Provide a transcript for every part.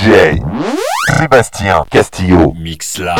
DJ Sébastien Castillo. Mix Live.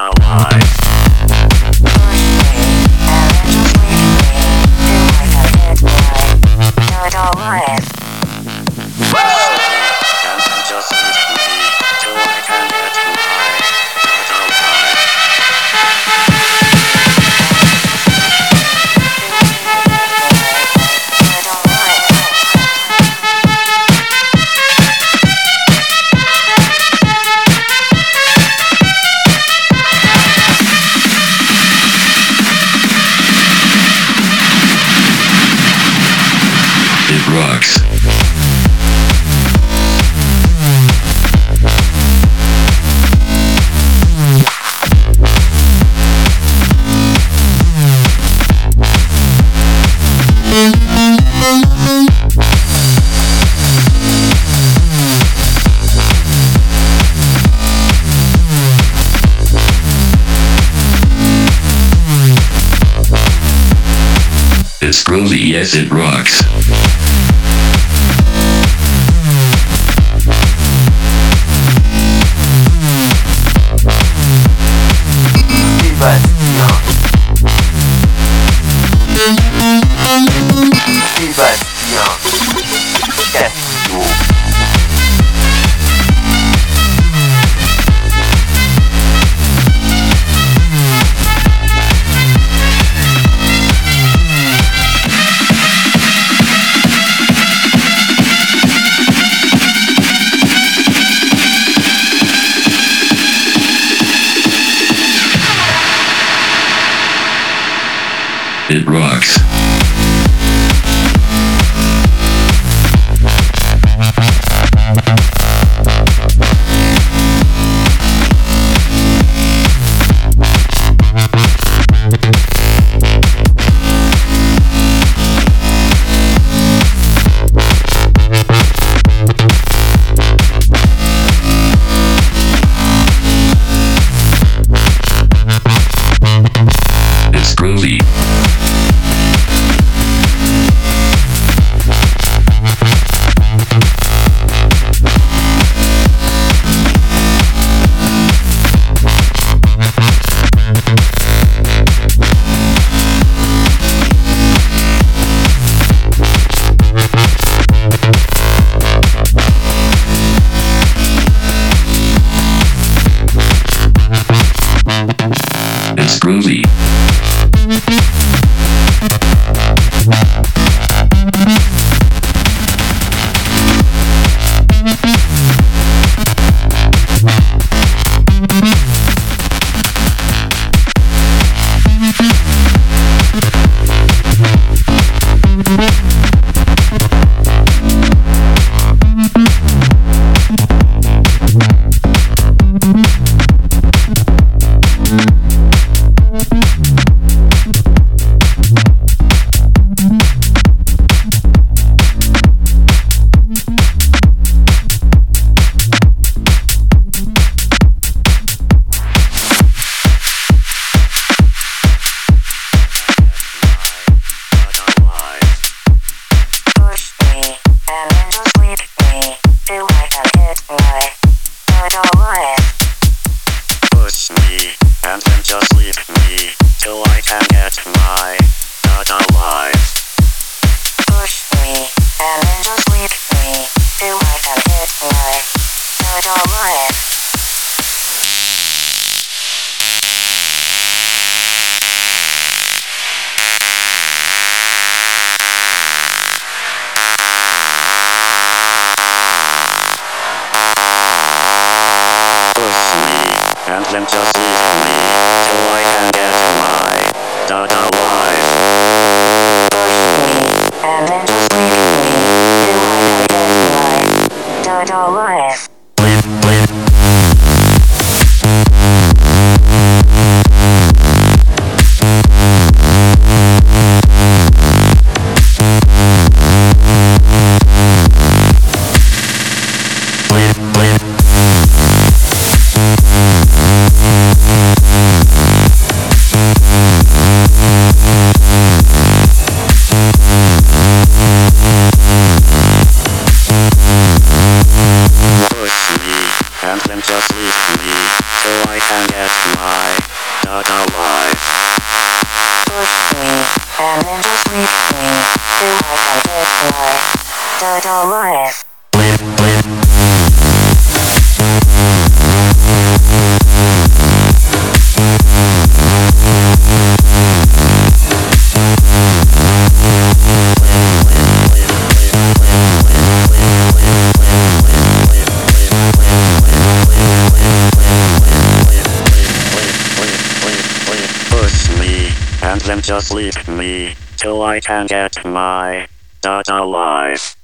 I. It rocks. quiet. and then just leave me till I can get my data alive.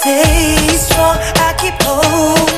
stay strong. I keep holding.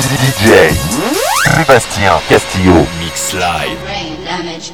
DJ Sébastien Castillo. Mix Live. Brain damage.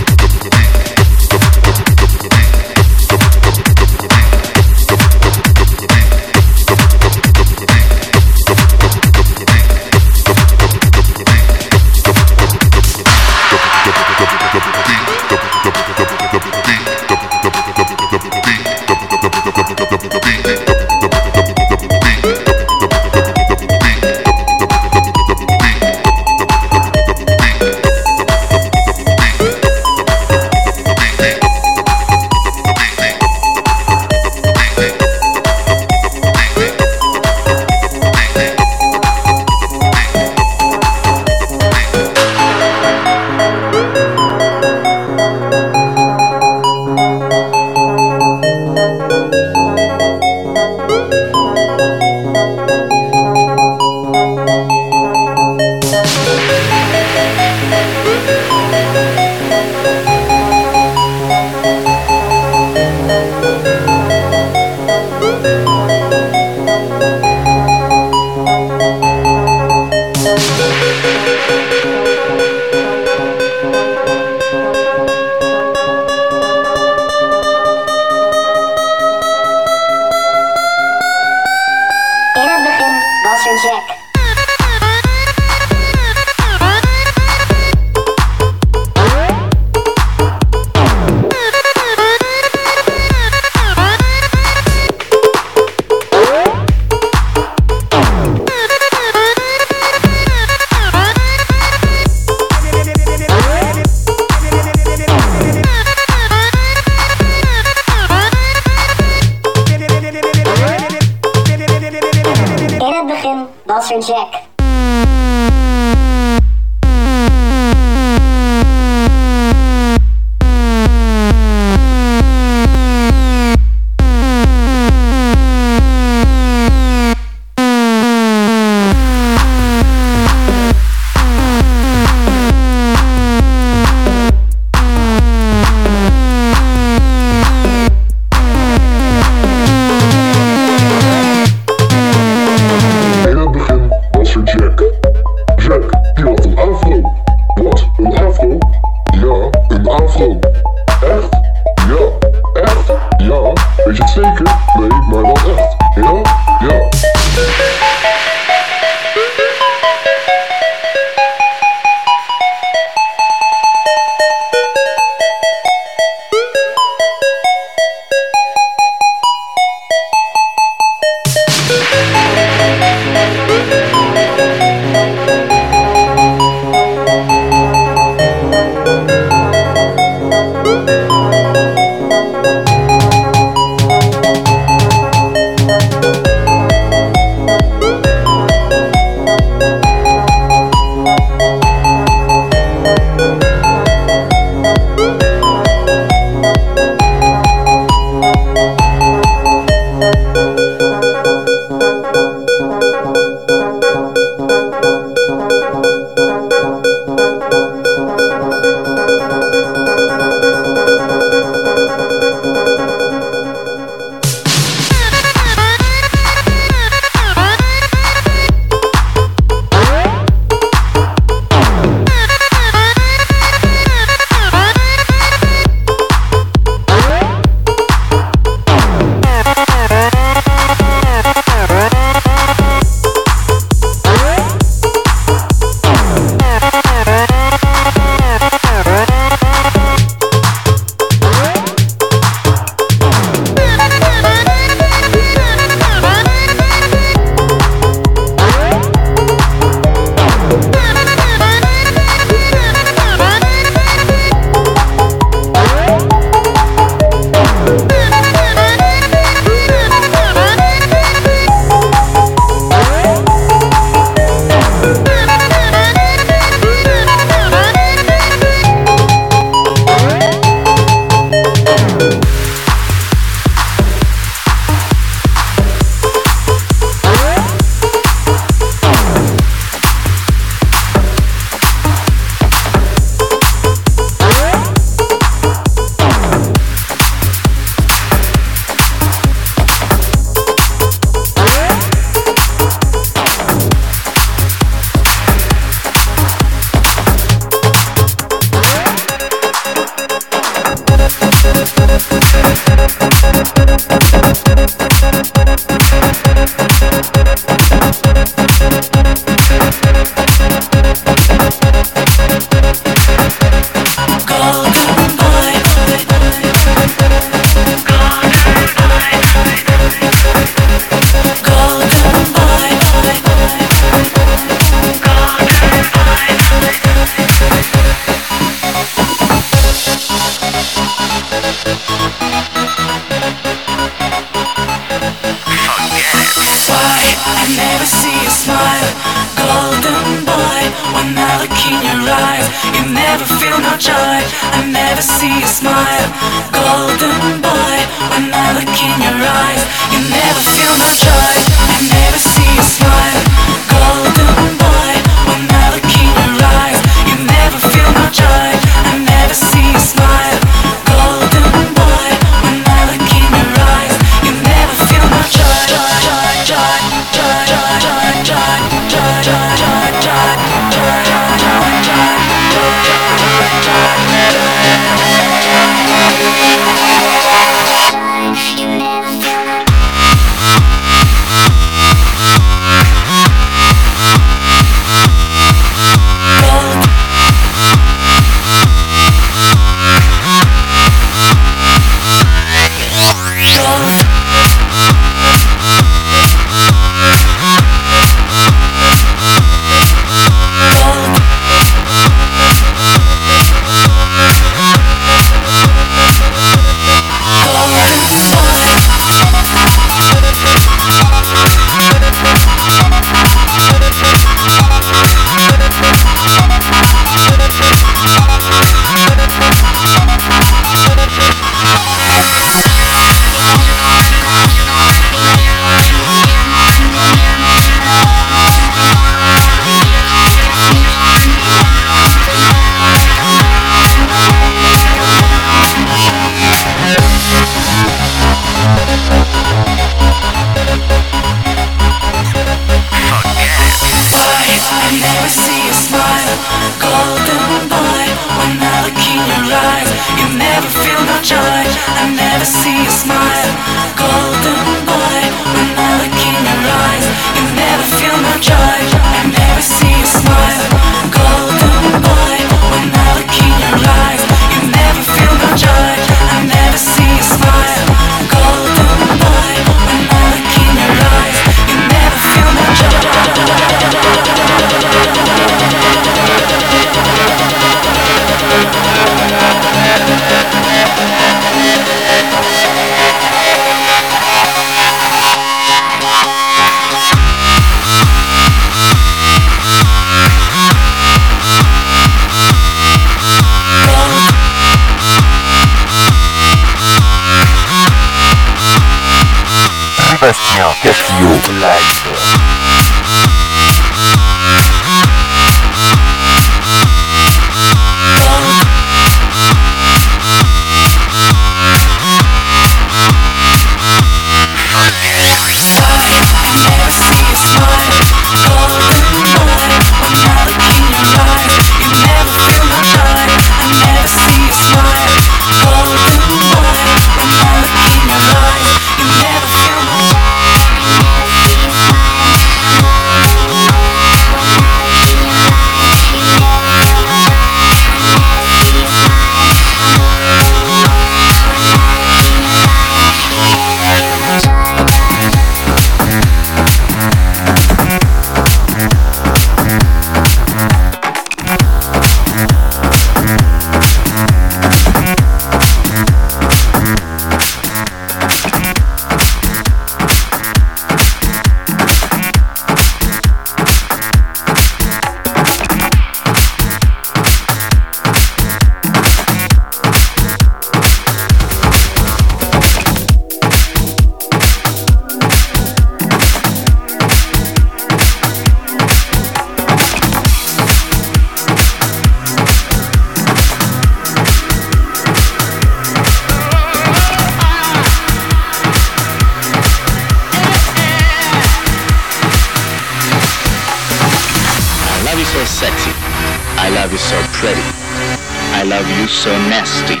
I love you so nasty.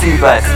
Sébastien Castillo.